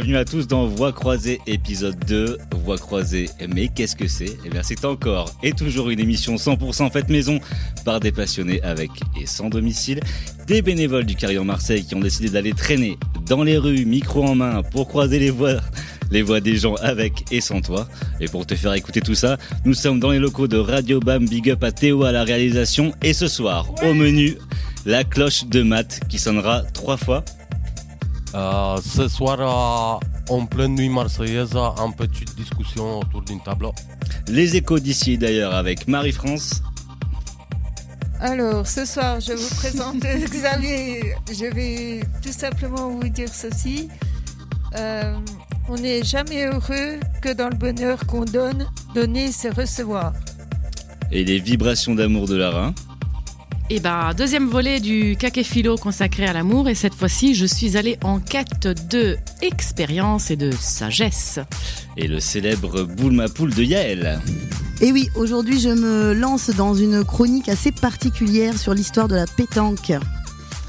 bienvenue à tous dans Voix croisée épisode 2. Voix croisée, mais qu'est-ce que c'est? Eh bien c'est encore et toujours une émission 100% faite maison par des passionnés avec et sans domicile, des bénévoles du Carillon Marseille qui ont décidé d'aller traîner dans les rues, micro en main, pour croiser les voix des gens avec et sans toi. Et pour te faire écouter tout ça, nous sommes dans les locaux de Radio Bam, big up à Théo à la réalisation. Et ce soir, au menu, la cloche de maths qui sonnera trois fois. Euh, ce soir, euh, en pleine nuit marseillaise, une petite discussion autour d'une table. Les échos d'ici d'ailleurs avec Marie-France. Alors, ce soir, je vous présente Xavier. Je vais tout simplement vous dire ceci. Euh, on n'est jamais heureux que dans le bonheur qu'on donne. Donner, c'est recevoir. Et les vibrations d'amour de Lara. Et ben, deuxième volet du philo consacré à l'amour. Et cette fois-ci, je suis allée en quête de expérience et de sagesse. Et le célèbre boule ma poule de Yael. Et oui, aujourd'hui, je me lance dans une chronique assez particulière sur l'histoire de la pétanque.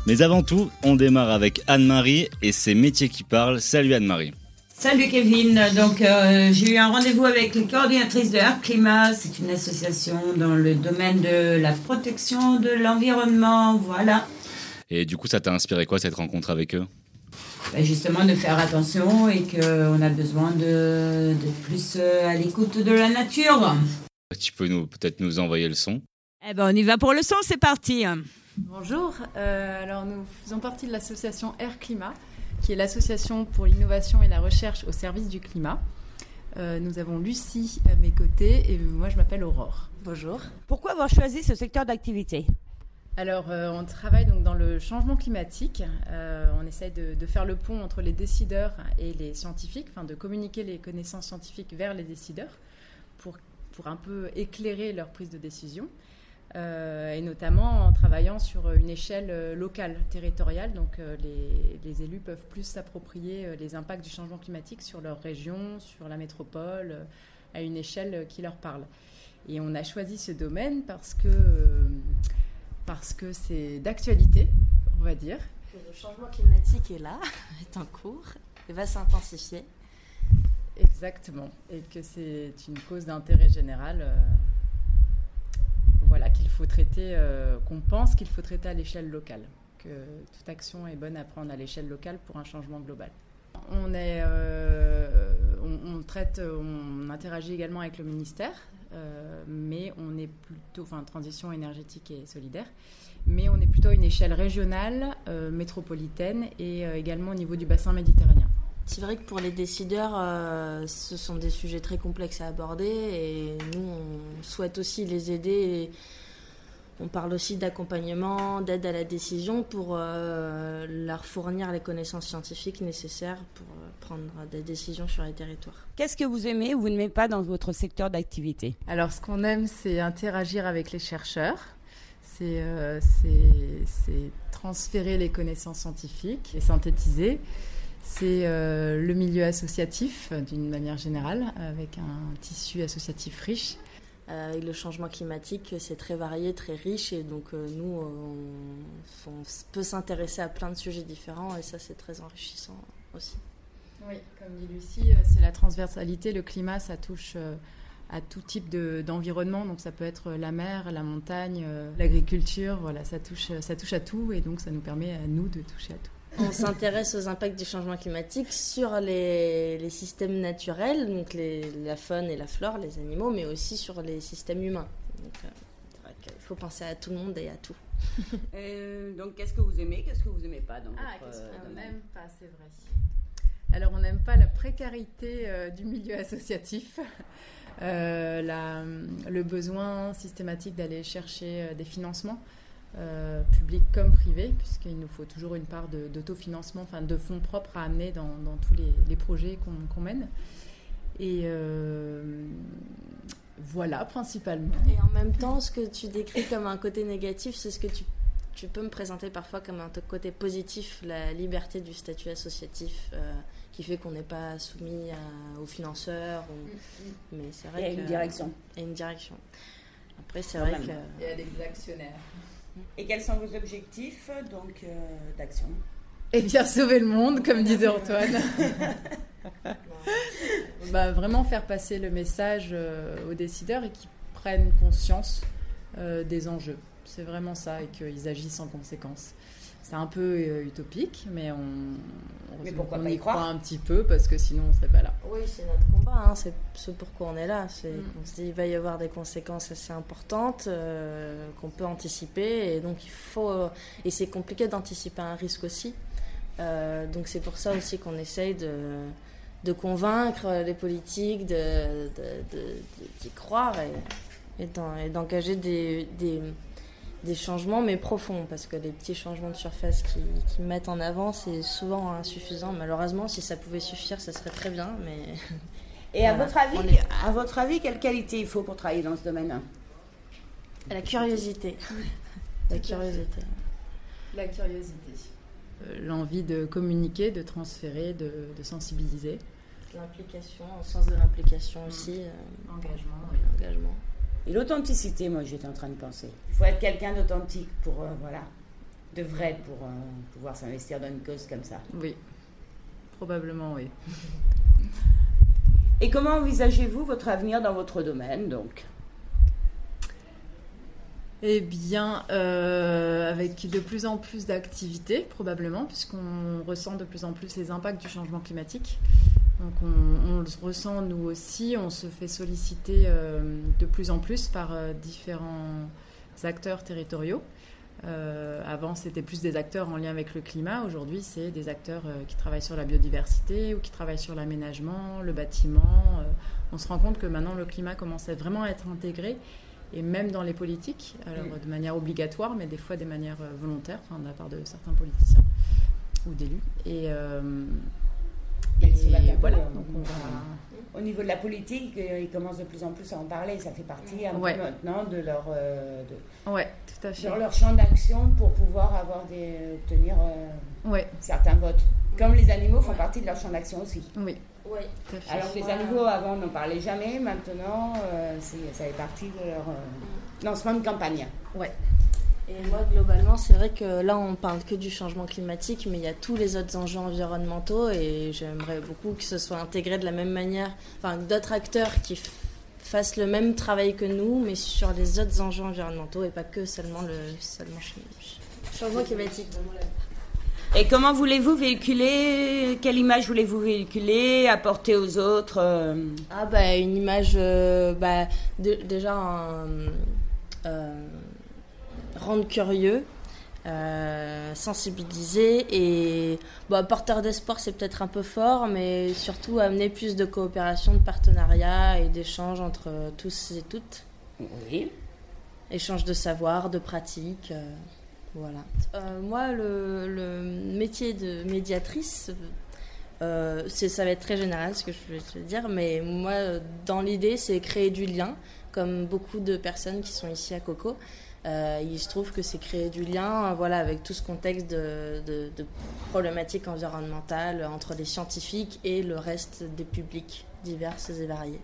Mais avant tout, on démarre avec Anne-Marie et ses métiers qui parlent. Salut Anne-Marie. Salut Kevin, donc euh, j'ai eu un rendez-vous avec les coordinatrices de Air Climat, c'est une association dans le domaine de la protection de l'environnement, voilà. Et du coup ça t'a inspiré quoi cette rencontre avec eux? Ben, Justement de faire attention et qu'on a besoin de, plus euh, à l'écoute de la nature. Tu peux nous peut-être nous envoyer le son? Eh ben on y va pour le son, c'est parti. Bonjour, euh, alors nous faisons partie de l'association Air Climat qui est l'association pour l'innovation et la recherche au service du climat. Euh, nous avons Lucie à mes côtés et moi je m'appelle Aurore. Bonjour. Pourquoi avoir choisi ce secteur d'activité? Alors, euh, on travaille donc dans le changement climatique. Euh, on essaye de, de, faire le pont entre les décideurs et les scientifiques, enfin de communiquer les connaissances scientifiques vers les décideurs pour, pour un peu éclairer leur prise de décision. Euh, et notamment en travaillant sur une échelle euh, locale, territoriale. Donc euh, les, élus peuvent plus s'approprier les impacts du changement climatique sur leur région, sur la métropole, à une échelle qui leur parle. Et on a choisi ce domaine parce que parce que c'est d'actualité, on va dire. le changement climatique est là, est en cours et va s'intensifier. Exactement, et que c'est une cause d'intérêt général qu'il faut traiter, euh, qu'on pense qu'il faut traiter à l'échelle locale, que toute action est bonne à prendre à l'échelle locale pour un changement global. On, est, euh, on, traite, on interagit également avec le ministère, euh, mais on est plutôt, enfin, transition énergétique et solidaire, mais on est plutôt à une échelle régionale, métropolitaine et également au niveau du bassin méditerranéen. C'est vrai que pour les décideurs, euh, ce sont des sujets très complexes à aborder et nous, on souhaite aussi les aider. on parle aussi d'accompagnement, d'aide à la décision pour euh, leur fournir les connaissances scientifiques nécessaires pour euh, prendre des décisions sur les territoires. Qu'est-ce que vous aimez ou vous n'aimez pas dans votre secteur d'activité? Alors, ce qu'on aime, c'est interagir avec les chercheurs. C'est transférer les connaissances scientifiques et synthétiser c'est euh, le milieu associatif d'une manière générale, avec un tissu associatif riche. Euh, le changement climatique, c'est très varié, très riche, et donc euh, nous, on, peut s'intéresser à plein de sujets différents, et ça, c'est très enrichissant aussi. Oui, comme dit Lucie, c'est la transversalité. Le climat, ça touche à tout type d'environnement, donc ça peut être la mer, la montagne, l'agriculture, voilà, ça touche, ça touche à tout, et donc ça nous permet à nous de toucher à tout. On s'intéresse aux impacts du changement climatique sur les, systèmes naturels, donc la faune et la flore, les animaux, mais aussi sur les systèmes humains. Donc, euh, il faut penser à tout le monde et à tout. donc, qu'est-ce que vous aimez, qu'est-ce que vous n'aimez pas dans ah, votre qu'est-ce qu'on euh, n'aime pas, c'est vrai. Alors, on n'aime pas la précarité euh, du milieu associatif, le besoin systématique d'aller chercher des financements. Euh, public comme privé, puisqu'il nous faut toujours une part d'autofinancement, enfin de fonds propres à amener dans, tous les, projets qu'on mène. Et euh, voilà, principalement. Et en même temps, ce que tu décris comme un côté négatif, c'est ce que tu, tu, peux me présenter parfois comme un côté positif, la liberté du statut associatif. Euh, qui fait qu'on n'est pas soumis aux financeurs. Mm, mm. Mais c'est vrai Il y a une direction. Il y a une direction. Après, c'est vrai que. Il y a des actionnaires. Et quels sont vos objectifs donc euh, d'action? Et bien sauver le monde, comme disait Antoine. bah, vraiment faire passer le message euh, aux décideurs et qu'ils prennent conscience euh, des enjeux. C'est vraiment ça et qu'ils agissent en conséquence. C'est un peu euh, utopique, mais on, on, Mais pourquoi on pas y croit un petit peu parce que sinon on serait pas là. Oui, c'est notre combat, hein, c'est ce pourquoi on est là. C'est Mm. qu'on se dit il va y avoir des conséquences assez importantes euh, qu'on peut anticiper et donc il faut et c'est compliqué d'anticiper un risque aussi. Euh, donc c'est pour ça aussi qu'on essaye de, de convaincre les politiques de, de- de- de- d'y croire et, et d'en- et d'engager des, des, des changements mais profonds parce que les petits changements de surface qui, qui mettent en avant c'est souvent insuffisant. Malheureusement si ça pouvait suffire ça serait très bien mais Et à votre avis, est- à votre avis, quelle qualité il faut pour travailler dans ce domaine? La curiosité. La curiosité. La curiosité. Euh, L'envie de communiquer, de transférer, de, de sensibiliser. L'implication, au sens de l'implication aussi. euh, Engagement, Engagement. Et l'authenticité, moi j'étais en train de penser. Il faut être quelqu'un d'authentique pour, euh, voilà, de vrai pour euh, pouvoir s'investir dans une cause comme ça. Oui, probablement oui. Et comment envisagez-vous votre avenir dans votre domaine donc? Eh bien, euh, avec de plus en plus d'activités, probablement, puisqu'on ressent de plus en plus les impacts du changement climatique. Donc, on, on le ressent nous aussi, on se fait solliciter euh, de plus en plus par euh, différents acteurs territoriaux. Euh, avant, c'était plus des acteurs en lien avec le climat. Aujourd'hui, c'est des acteurs euh, qui travaillent sur la biodiversité ou qui travaillent sur l'aménagement, le bâtiment. Euh, on se rend compte que maintenant, le climat commence à vraiment être intégré et même dans les politiques, alors de manière obligatoire, mais des fois des manières euh, volontaires, enfin, de la part de certains politiciens ou d'élus. Et, Et voilà, donc on va. Au niveau de la politique, euh, ils commencent de plus en plus à en parler. Ça fait partie un peu Ouais. maintenant de leur, euh, de, Ouais, tout à fait. sur leur champ d'action pour pouvoir avoir des, obtenir euh, Ouais, certains votes. Comme les animaux font partie de leur champ d'action aussi. oui. Alors que les animaux avant n'en parlaient jamais, maintenant euh, c'est- ça fait partie de leur euh, lancement de campagne. Et moi, globalement, c'est vrai que là, on parle que du changement climatique, mais il y a tous les autres enjeux environnementaux et j'aimerais beaucoup que ce soit intégré de la même manière, enfin, d'autres acteurs qui fassent le même travail que nous, mais sur les autres enjeux environnementaux et pas que seulement le seulement changement climatique. Et comment voulez-vous véhiculer Quelle image voulez-vous véhiculer Apporter aux autres euh, Ah bah une image euh, bah, de- déjà un, euh, rendre curieux, euh, sensibiliser et bah, porteur d'espoir c'est peut-être un peu fort mais surtout amener plus de coopération, de partenariat et d'échanges entre tous et toutes. Oui. Échange de savoir, de pratiques. euh, voilà. Euh, moi, le, le métier de médiatrice, euh, c'est, ça va être très général ce que je vais te dire, mais moi, dans l'idée, c'est créer du lien, comme beaucoup de personnes qui sont ici à Coco. Euh, il se trouve que c'est créer du lien, euh, voilà, avec tout ce contexte de, de- de problématiques environnementales entre les scientifiques et le reste des publics divers et variés.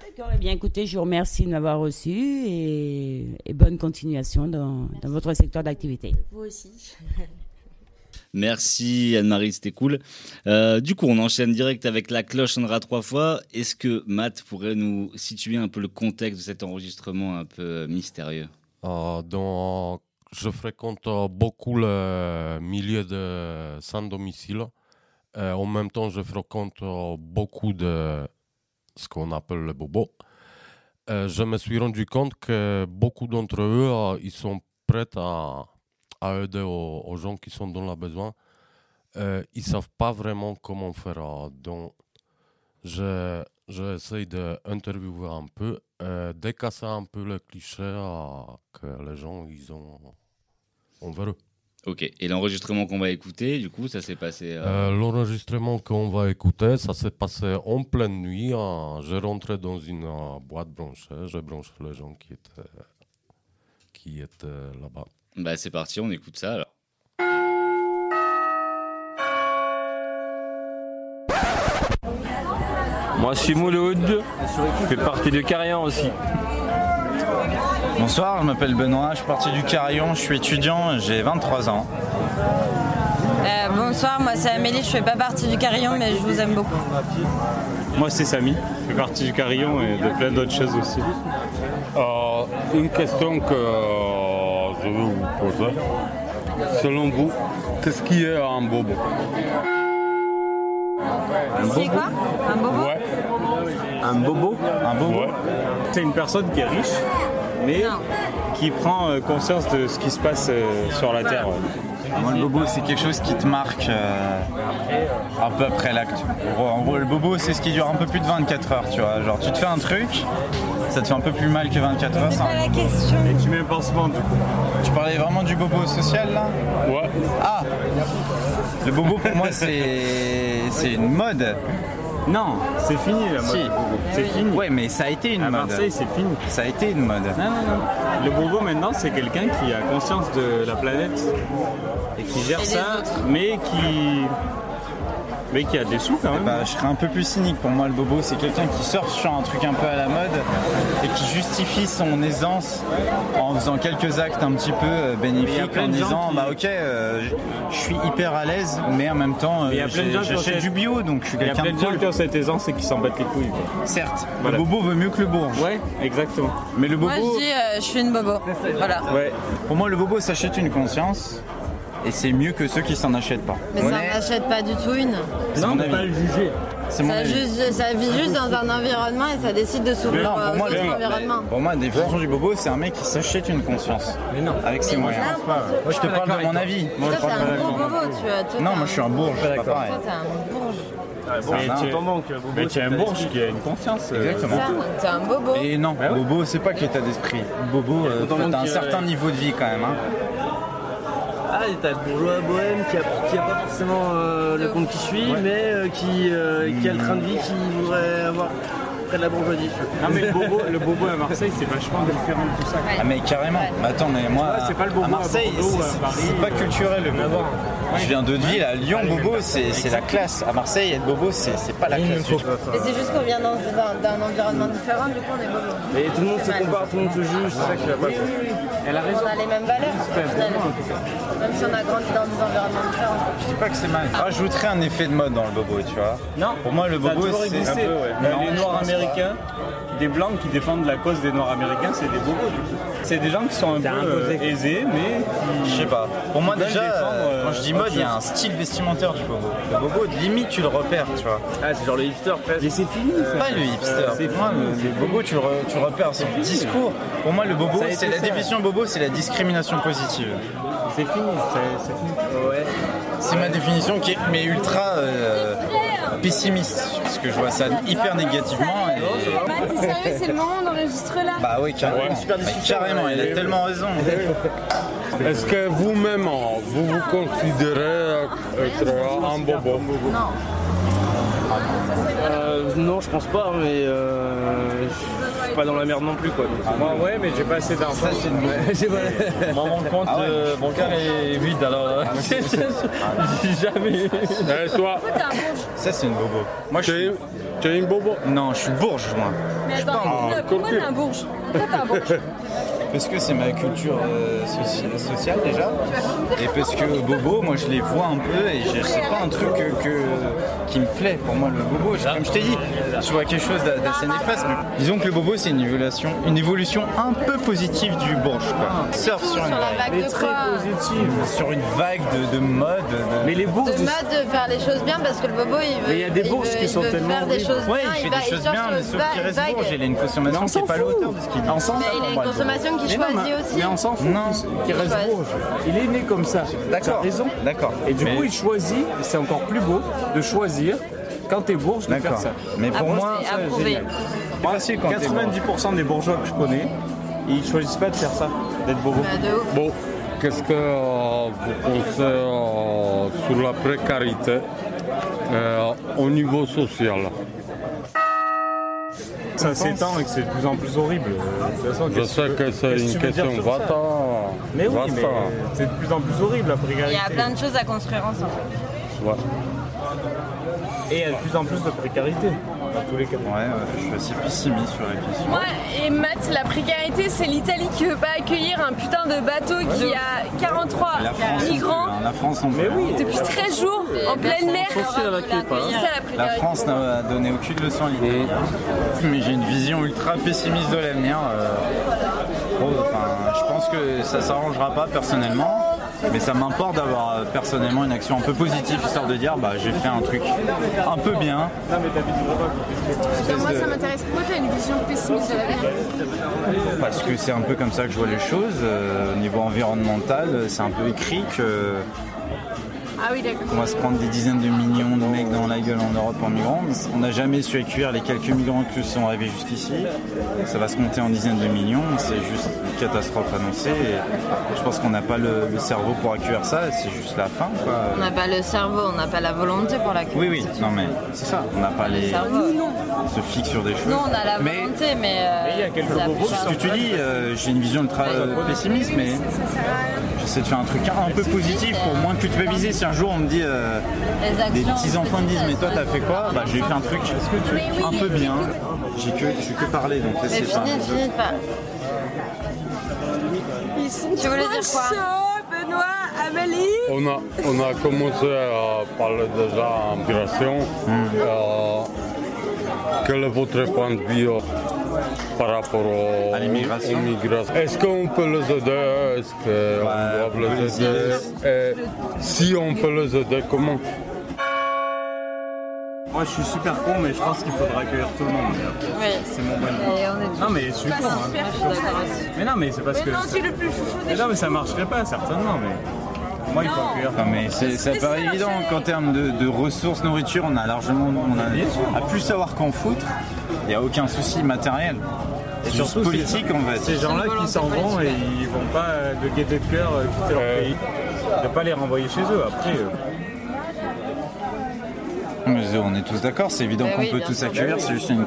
D'accord, eh bien écoutez, je vous remercie de m'avoir reçu et, et bonne continuation dans, dans votre secteur d'activité. Vous aussi. Merci Anne-Marie, c'était cool. Euh, du coup, on enchaîne direct avec la cloche sonnera trois fois. Est-ce que Matt pourrait nous situer un peu le contexte de cet enregistrement un peu mystérieux? Donc, je fréquente euh, beaucoup le milieu de sans domicile. Euh, en même temps, je fréquente euh, beaucoup de ce qu'on appelle le bobo. Euh, je me suis rendu compte que beaucoup d'entre eux, euh, ils sont prêts à, aider aux, gens qui sont dans le besoin. Euh, ils ne savent pas vraiment comment faire. euh, donc, je, j'essaie d'interviewer un peu, euh, de casser un peu le cliché euh, que les gens ils ont envers eux. Ok, et l'enregistrement qu'on va écouter, du coup, ça s'est passé... euh, Euh, L'enregistrement qu'on va écouter, ça s'est passé en pleine nuit. hein. Je rentrais dans une euh, boîte branchée, je branchais les gens qui étaient, qui étaient là-bas. Bah c'est parti, on écoute ça alors. Moi, je suis Mouloud, je fais partie de Carrion aussi. Bonsoir, je m'appelle Benoît, je suis parti du Carillon, je suis étudiant, j'ai 23 ans. Euh, bonsoir, moi c'est Amélie, je fais pas partie du carillon, mais je vous aime beaucoup. Moi, c'est Samy. Je fais partie du carillon et de plein d'autres choses aussi. Euh, une question que euh, je veux vous poser. Selon vous, qu'est-ce qui est un bobo? C'est quoi Un bobo Ouais. Un bobo Un bobo C'est une personne qui est riche, mais qui prend euh, conscience de ce qui se passe euh, sur la Terre. Moi, le bobo, c'est quelque chose qui te marque euh, un peu après l'acte. En gros, le bobo, c'est ce qui dure un peu plus de 24 heures, tu vois. Genre, tu te fais un truc, ça te fait un peu plus mal que 24 heures. C'est pas la question. Et tu mets un pansement, du coup. Tu parlais vraiment du bobo social, là? Ouais. Ah Le bobo, pour moi, c'est c'est une mode. Non, c'est fini la mode. Si. C'est fini. Ouais, mais ça a été une À mode. Marseille, c'est fini. Ça a été une mode. Non, non, non. Le bobo maintenant, c'est quelqu'un qui a conscience de la planète et qui gère Et ça, autres. mais qui. Mais qui a des sous quand même. Bah, je serais un peu plus cynique. Pour moi, le bobo, c'est quelqu'un qui surfe sur un truc un peu à la mode et qui justifie son aisance en faisant quelques actes un petit peu euh, bénéfiques, en de disant qui- bah ok, euh, je suis hyper à l'aise, mais en même temps, euh, Mais il y a plein de j'ai- gens qui ont j'achète du bio, donc je suis Il y a quelqu'un plein de de gens cool. qui ont cette aisance et qui s'en battent les couilles. quoi. Certes, Voilà. le bobo veut mieux que le bourge. Ouais, exactement. Mais le bobo, Moi je dis, euh, je suis une bobo. Voilà. Ouais. pour moi, le bobo s'achète une conscience et c'est mieux que ceux qui s'en achètent pas. Mais ça n'achète pas du tout une. C'est mon avis. le juger. Ça, juste- ça vit juste dans un environnement et ça décide de s'ouvrir Non, euh, pour moi, aux autres le- environnements. pour moi, la définition du bobo, c'est un mec qui s'achète une conscience. Mais non. Avec ses Mais moyens. n'importe Moi, je te parle de mon avis. Moi, Toi, je pas un gros d'accord. bobo, tu vois. Non, moi, je suis un bourge, c'est pas pareil. Toi, t'es un bourge. Tu, mais tu es un bourge qui a une conscience. euh, Exactement. T'es un bobo. Et non, Ah ouais bobo, c'est pas que l'état d'esprit. Bobo, euh, t'as un qu'il- certain niveau de vie quand même. Ah, t'as le bourgeois bohème qui a, qui a pas forcément euh, le compte qui suit, mais euh, qui, euh, qui a le train de vie qu'il voudrait avoir près de la vois. Non mais le bobo, le bobo à Marseille c'est vachement différent de tout ça. Ah mais carrément. Mais attends, mais moi, c'est pas le bobo à à Marseille, Bordeaux, c'est- à c'est Paris. c'est pas culturel le bobo. Je viens de Deauville, à Lyon, bobo, c'est c'est la classe. À Marseille, être bobo, c'est c'est pas la classe. du tout. Mais c'est juste qu'on vient dans- d'un d'un environnement différent, du coup on est bobo. Et tout le monde se compare, tout le monde se juge, c'est ça qui va pas. Elle a raison. On a les mêmes valeurs, même si on a grandi dans des environnements différents. Je dis pas que c'est mal. Rajouterais un effet de mode dans le bobo, tu vois. Non. Pour moi, le bobo, c'est un peu, ouais. Mais les Noirs. Américains, des blancs qui défendent la cause des Noirs américains, c'est des bobos du coup. C'est des gens qui sont un peu euh, aisés, mais qui. Je sais pas. Pour moi déjà, défendre, euh, euh, quand je dis autre mode, il y a un style vestimentaire du bobo. Le bobo, limite, tu le repères, tu vois. Ah, c'est genre le hipster presque. Mais c'est fini. ça. Pas le hipster. Euh, c'est Pour moi, fini, le, bobo, tu le, repères son discours. Pour moi, le bobo, c'est la définition bobo, c'est la discrimination positive. C'est fini. c'est- C'est fini. Ouais. C'est ma définition qui est mais ultra euh, pessimiste, parce que je vois ça hyper négativement. Et... Bah, t'es sérieux, c'est le moment d'enregistrer là Bah oui, carrément. super Bah, discussion, carrément, ouais. il a tellement raison. Est-ce que vous-même, euh, vous vous considérez être un bobo? Non. Euh, non, je pense pas, mais euh, je suis pas dans la merde non plus quoi. donc, Moi, ouais, mais j'ai pas assez d'argent. Ça, c'est une- Ouais, j'ai pas- Moi, mon compte Ah ouais. euh, bancaire est vide alors. euh, j'ai jamais. Et toi, T'es un bourge. Ça, c'est une bobo. Moi, je suis... tu es une bobo Non, je suis bourge, moi. Mais Je suis pas attends, pourquoi- pourquoi t'es un bourge Pourquoi t'es un bourge Parce que c'est ma culture euh, soci- sociale déjà. Et parce que bobo, moi je les vois un peu et je- c'est pas un truc que, que- qui me plaît. Pour moi, le bobo, je- comme je t'ai dit, je vois quelque chose d'a- d'assez néfaste. Mais disons que le bobo, c'est une évolution, une évolution un peu positive du bourge. Quoi. Sur une Sur vague. vague Mais de très quoi positive. Sur une vague de, de mode. de- Mais les bourges. De mode de faire les choses bien parce que le bobo il veut. Mais il y a des bourges veut- qui sont tellement faire des choses Ouais, bien, il fait des choses bien, mais sauf qu'il reste vague. bourge. Il a une consommation on qui est s'en pas à la fout. hauteur de ce qu'il dit. Mais il a une consommation non, choisit aussi. Mais on s'en fout Non. reste bourge. Il est né comme ça. D'accord. Raison. D'accord. Et du coup, il choisit, c'est encore plus beau, de choisir, quand t'es bourge, de faire D'accord. ça. Mais pour Approuvé, moi, ça, approuvé. génial. c'est facile quand t'es bourge. 90% des bourgeois que je connais, ils choisissent pas de faire ça, d'être bobo. Bah, de ouf. Bon, qu'est-ce que euh, vous pensez euh, sur la précarité euh, au niveau social? Ça s'étend et que c'est de plus en plus horrible. De toute façon, Je sais que c'est une question vata. Mais oui, mais c'est de plus en plus horrible la Il y précarité. a plein de choses à construire ensemble. Ouais. Et il y a de plus en plus de précarité, dans tous les cas. Ouais, je suis assez pessimiste sur la question. Moi et Matt, la précarité, c'est l'Italie qui veut pas accueillir un putain de bateau qui a 43 La France, migrants plus, hein. la France, non plus. depuis 13 jours en pleine mer. Ça la. France n'a donné aucune leçon à l'idée. Mais j'ai une vision ultra pessimiste de l'avenir. euh, enfin, je pense que ça s'arrangera pas personnellement. Mais ça m'importe d'avoir euh, personnellement une action un peu positive, histoire de dire bah j'ai fait un truc un peu bien. Moi, ça m'intéresse. Pourquoi t'as une vision pessimiste de l'avenir Parce que c'est un peu comme ça que je vois les choses. euh, au niveau environnemental, c'est un peu écrit que Ah oui, d'accord. On va se prendre des dizaines de millions de mecs dans la gueule en Europe en migrants. On n'a jamais su accueillir les quelques migrants qui sont arrivés jusqu'ici. Ça va se compter en dizaines de millions. C'est juste une catastrophe annoncée. Et je pense qu'on n'a pas le, le cerveau pour accueillir ça. C'est juste la fin. quoi. On n'a pas le cerveau, on n'a pas la volonté pour la Oui, oui. Non, mais c'est ça. On n'a pas Le les. cerveau. On se fixe sur des choses. Nous, on a la Mais volonté, mais. euh, il y a quelques la bobos. plupart- Ce que tu dis, euh, j'ai une vision ultra euh, pessimiste, mais j'essaie de faire un truc un peu positif pour moins culpabiliser. Si un jour on me dit, euh, des petits enfants me disent, mais toi t'as fait quoi Bah j'ai fait un truc un peu bien. J'ai que, j'ai que parlé, donc c'est ça. finis, finis pas. Ils sont Tu voulais dire quoi Benoît, Amélie. On a, on a commencé à parler déjà en migration. Euh, quel est votre point de vue par rapport au- À l'immigration. Est-ce qu'on peut les aider Est-ce qu'on doit les aider Et si on peut les aider, comment? Moi je suis super con, mais je pense qu'il faudra accueillir tout le monde. Oui. C'est mon point de vue. Et on est Non, mais je suis pas con. hein. Mais non, mais c'est parce Mais que. non, tu es le plus Mais non, mais ça marcherait pas, certainement. Mais moi, il faut accueillir. Non, mais c'est, ça paraît évident qu'en termes de, de ressources nourriture, on a largement, on a, à plus savoir qu'en foutre. Il n'y a aucun souci matériel. Et surtout, politique, va dire. Ces gens-là qui s'en vont et ils vont pas euh, de gaieté de cœur euh, quitter leur pays. Ne pas les renvoyer chez eux. Après, euh, on est tous d'accord, c'est évident Mais qu'on oui, peut tous sûr. accueillir, c'est juste une,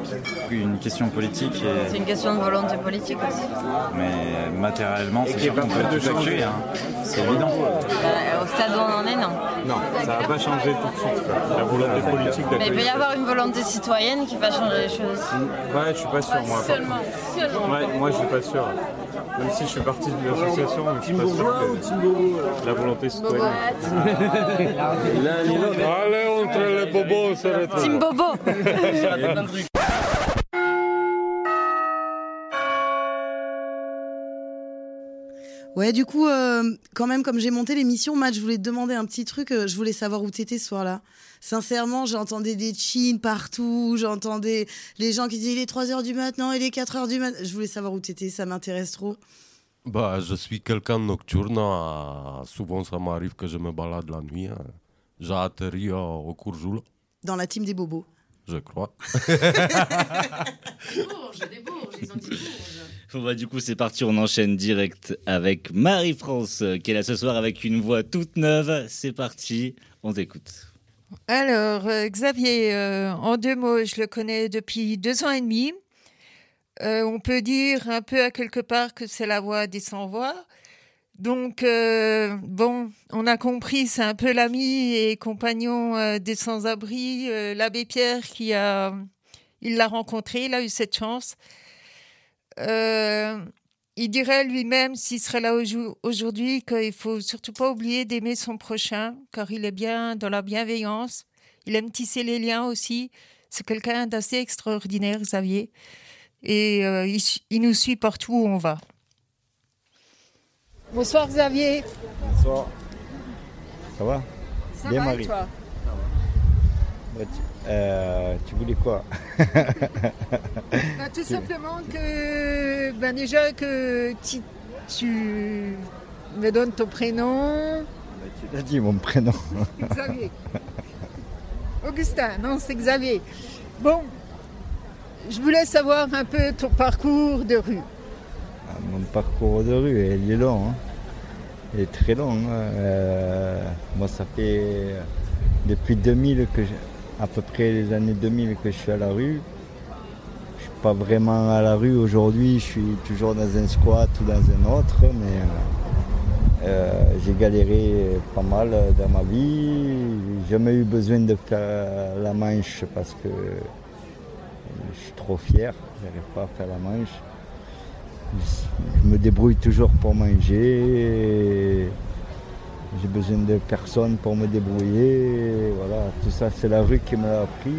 une question politique. et- C'est une question de volonté politique aussi. Mais matériellement, c'est sûr qu'on peut prêt de tout changer. accueillir. hein. C'est évident. Euh, au stade où on en est, non. non, ça va pas changer tout de suite. quoi. La volonté politique Mais il peut y avoir une volonté citoyenne qui va changer les choses. Ouais, je suis pas sûr, moi. Seulement, seulement. Ouais, moi, je suis pas sûr. Même si je fais partie de l'association, je suis pas sûr que la volonté citoyenne. L'un ni l'autre. Allez, entre les bobos, on se retrouve. Team Bobo Ouais, du coup, euh, quand même, comme j'ai monté l'émission, Matt, je voulais te demander un petit truc. euh, je voulais savoir où t'étais ce soir-là. Sincèrement, j'entendais des chines partout. J'entendais les gens qui disaient il est 3h du matin, il est 4h du matin. Je voulais savoir où t'étais, ça m'intéresse trop. Bah, je suis quelqu'un de nocturne. euh, souvent, ça m'arrive que je me balade la nuit. hein. J'ai atterri euh, au Courjoul, Dans la team des bobos. je crois. Bourges, des Bourges, ils ont dit Bourges. Bon, bah, du coup, c'est parti, on enchaîne direct avec Marie-France, euh, qui est là ce soir avec une voix toute neuve. C'est parti, on t'écoute. Alors, euh, Xavier, euh, en deux mots, je le connais depuis deux ans et demi. Euh, on peut dire un peu à quelque part que c'est la voix des sans-voix. Donc, bon, on a compris, c'est un peu l'ami et compagnon des sans-abri, l'abbé Pierre qui a... Il l'a rencontré, il a eu cette chance. Il dirait lui-même, s'il serait là aujo- aujourd'hui, qu'il faut surtout pas oublier d'aimer son prochain, car il est bien dans la bienveillance. Il aime tisser les liens aussi. C'est quelqu'un d'assez extraordinaire, Xavier. Et euh, il, nous suit partout où on va. Bonsoir, Xavier. Bonsoir. Ça va? Ça Bien va et Marie? toi? Bah, tu, euh, tu voulais quoi? Bah, Tout simplement que, ben déjà que tu, tu me donnes ton prénom. Tu l'as dit mon prénom. Xavier. Augustin, non, c'est Xavier. Bon, je voulais savoir un peu ton parcours de rue. Ah, Mon parcours de rue, il est long. hein. Il est très long. hein. Euh, moi, ça fait depuis 2000 que je- à peu près les années 2000 que je suis à la rue. Je suis pas vraiment à la rue aujourd'hui. Je suis toujours dans un squat ou dans un autre, mais Euh, j'ai galéré pas mal dans ma vie. J'ai jamais eu besoin de faire la manche parce que je suis trop fier. J'arrive pas à faire la manche. Je me débrouille toujours pour manger. J'ai besoin de personne pour me débrouiller. Voilà, tout ça, c'est la rue qui me l'a appris.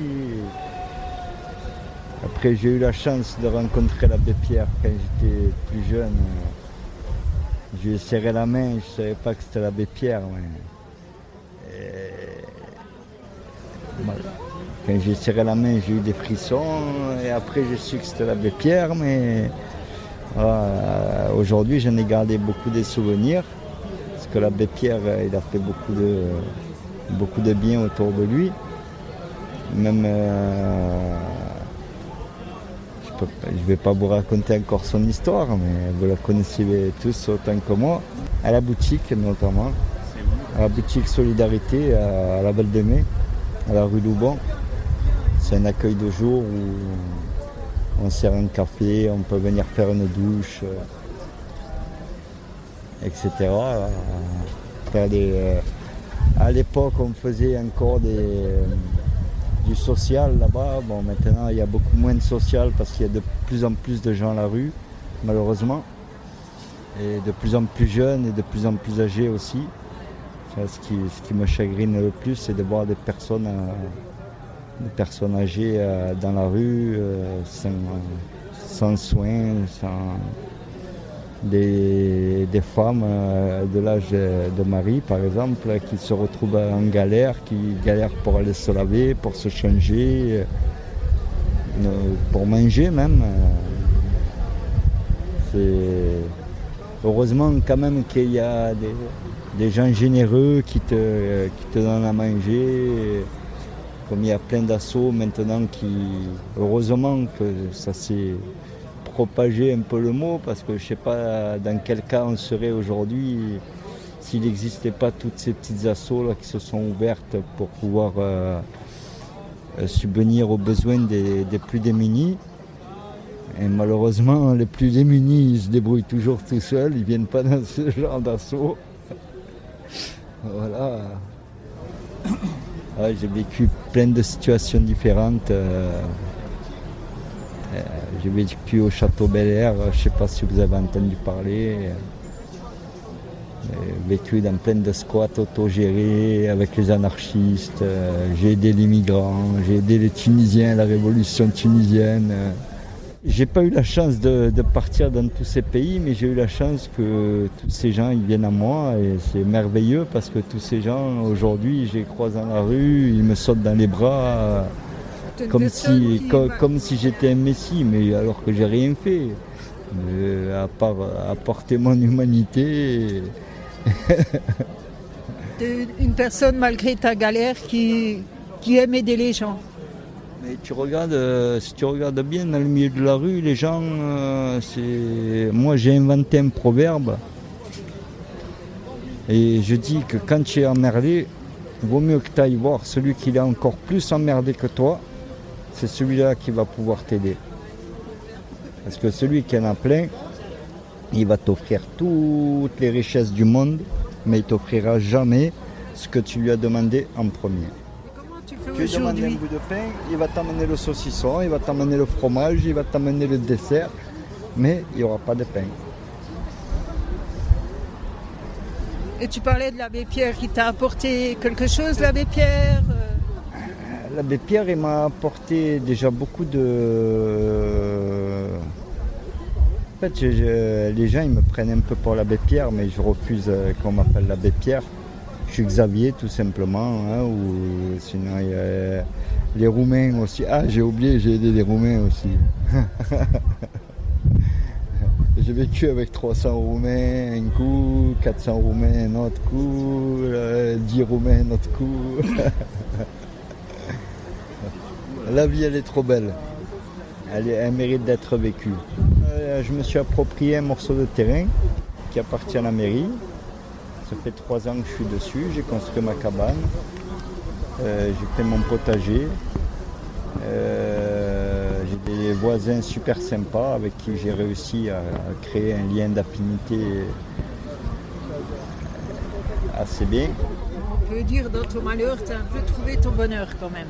Après, j'ai eu la chance de rencontrer l'abbé Pierre quand j'étais plus jeune. Je lui ai serré la main, je ne savais pas que c'était l'abbé Pierre. mais-. Quand j'ai serré la main, j'ai eu des frissons. Et après, j'ai su que c'était l'abbé Pierre. Mais aujourd'hui, j'en ai gardé beaucoup de souvenirs. Que l'abbé Pierre, il a fait beaucoup de, beaucoup de bien autour de lui. Même. euh, je ne vais pas vous raconter encore son histoire, mais vous la connaissez tous autant que moi. À la boutique notamment. À la boutique Solidarité à la Val de Mai, à la rue Loubon. C'est un accueil de jour où on sert un café, on peut venir faire une douche, euh, etc. Euh, à l'époque, on faisait encore euh, du social là-bas. Bon, maintenant, il y a beaucoup moins de social parce qu'il y a de plus en plus de gens à la rue, malheureusement. Et de plus en plus jeunes et de plus en plus âgés aussi. Ce, qui, me chagrine le plus, c'est de voir des personnes, euh, des personnes âgées dans la rue, sans, sans soins, sans, des, des femmes euh, de l'âge de, Marie, par exemple, qui se retrouvent en galère, qui galèrent pour aller se laver, pour se changer, euh, pour manger même. C'est heureusement quand même qu'il y a des, des gens généreux qui te, qui te donnent à manger. Comme il y a plein d'assauts maintenant qui, heureusement que ça s'est propager un peu le mot parce que je ne sais pas dans quel cas on serait aujourd'hui s'il n'existait pas toutes ces petites assos là, qui se sont ouvertes pour pouvoir euh, euh, subvenir aux besoins des, plus démunis. Et malheureusement, les plus démunis, ils se débrouillent toujours tout seuls, ils ne viennent pas dans ce genre d'assaut. voilà. Ouais, J'ai vécu plein de situations différentes. euh, euh, J'ai vécu au château Bel Air, je ne sais pas si vous avez entendu parler. J'ai vécu dans plein de squats autogérés avec les anarchistes. euh, J'ai aidé les migrants, j'ai aidé les Tunisiens, la révolution tunisienne. euh. J'ai pas eu la chance de, partir dans tous ces pays, mais j'ai eu la chance que tous ces gens ils viennent à moi et c'est merveilleux parce que tous ces gens aujourd'hui, je les croise dans la rue, ils me sautent dans les bras comme si, comme si j'étais un messie, mais alors que j'ai rien fait. Euh, à part apporter mon humanité. une personne malgré ta galère qui, qui aime aider les gens. Mais tu regardes, euh, si tu regardes bien dans le milieu de la rue, les gens, euh, c'est. Moi j'ai inventé un proverbe. Et je dis que quand tu es emmerdé, vaut mieux que tu ailles voir celui qui est encore plus emmerdé que toi. C'est celui-là qui va pouvoir t'aider. Parce que celui qui en a plein, il va t'offrir toutes les richesses du monde, mais il t'offrira jamais ce que tu lui as demandé en premier. Tu lui demandes un bout de pain, il va t'amener le saucisson, il va t'amener le fromage, il va t'amener le dessert, mais il n'y aura pas de pain. Et tu parlais de l'abbé Pierre qui t'a apporté quelque chose, l'abbé Pierre euh, L'abbé Pierre, il m'a apporté déjà beaucoup de. En fait, les gens, ils me prennent un peu pour l'abbé Pierre, mais je refuse euh, qu'on m'appelle l'abbé Pierre. Je suis Xavier, tout simplement. hein, ou sinon, il y a les Roumains aussi. Ah, j'ai oublié, j'ai aidé les Roumains aussi. J'ai vécu avec 300 Roumains un coup, 400 Roumains un autre coup, euh, 10 Roumains un autre coup. La vie, elle est trop belle. Elle, mérite d'être vécue. Euh, je me suis approprié un morceau de terrain qui appartient à la mairie. Ça fait trois ans que je suis dessus. J'ai construit ma cabane. Euh, j'ai fait mon potager. Euh, j'ai des voisins super sympas avec qui j'ai réussi à, à créer un lien d'affinité assez bien. On peut dire dans ton malheur, tu as un peu trouvé ton bonheur quand même.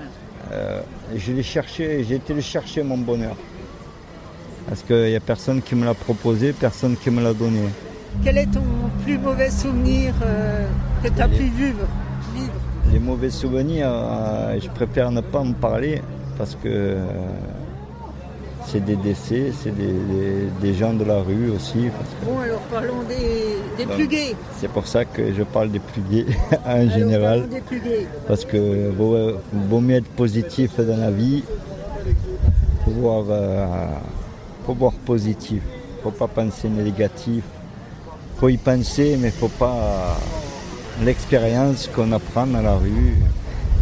Euh, je l'ai cherché, j'ai été le chercher mon bonheur. Parce qu'il n'y a personne qui me l'a proposé, personne qui me l'a donné. Quel est ton plus mauvais souvenir euh, que tu as pu vivre, vivre? Les mauvais souvenirs, euh, je préfère ne pas en parler parce que c'est des décès, c'est des, des- des gens de la rue aussi. parce que- Bon, alors parlons des, des Donc, plus gays. C'est pour ça que je parle des plus gays en Alors, général. parlons des plus gays. Parce que vaut, vaut mieux être positif dans la vie. Faut voir, euh, faut voir positif. Faut pas penser négatif. Faut y penser, mais faut pas l'expérience qu'on apprend dans la rue.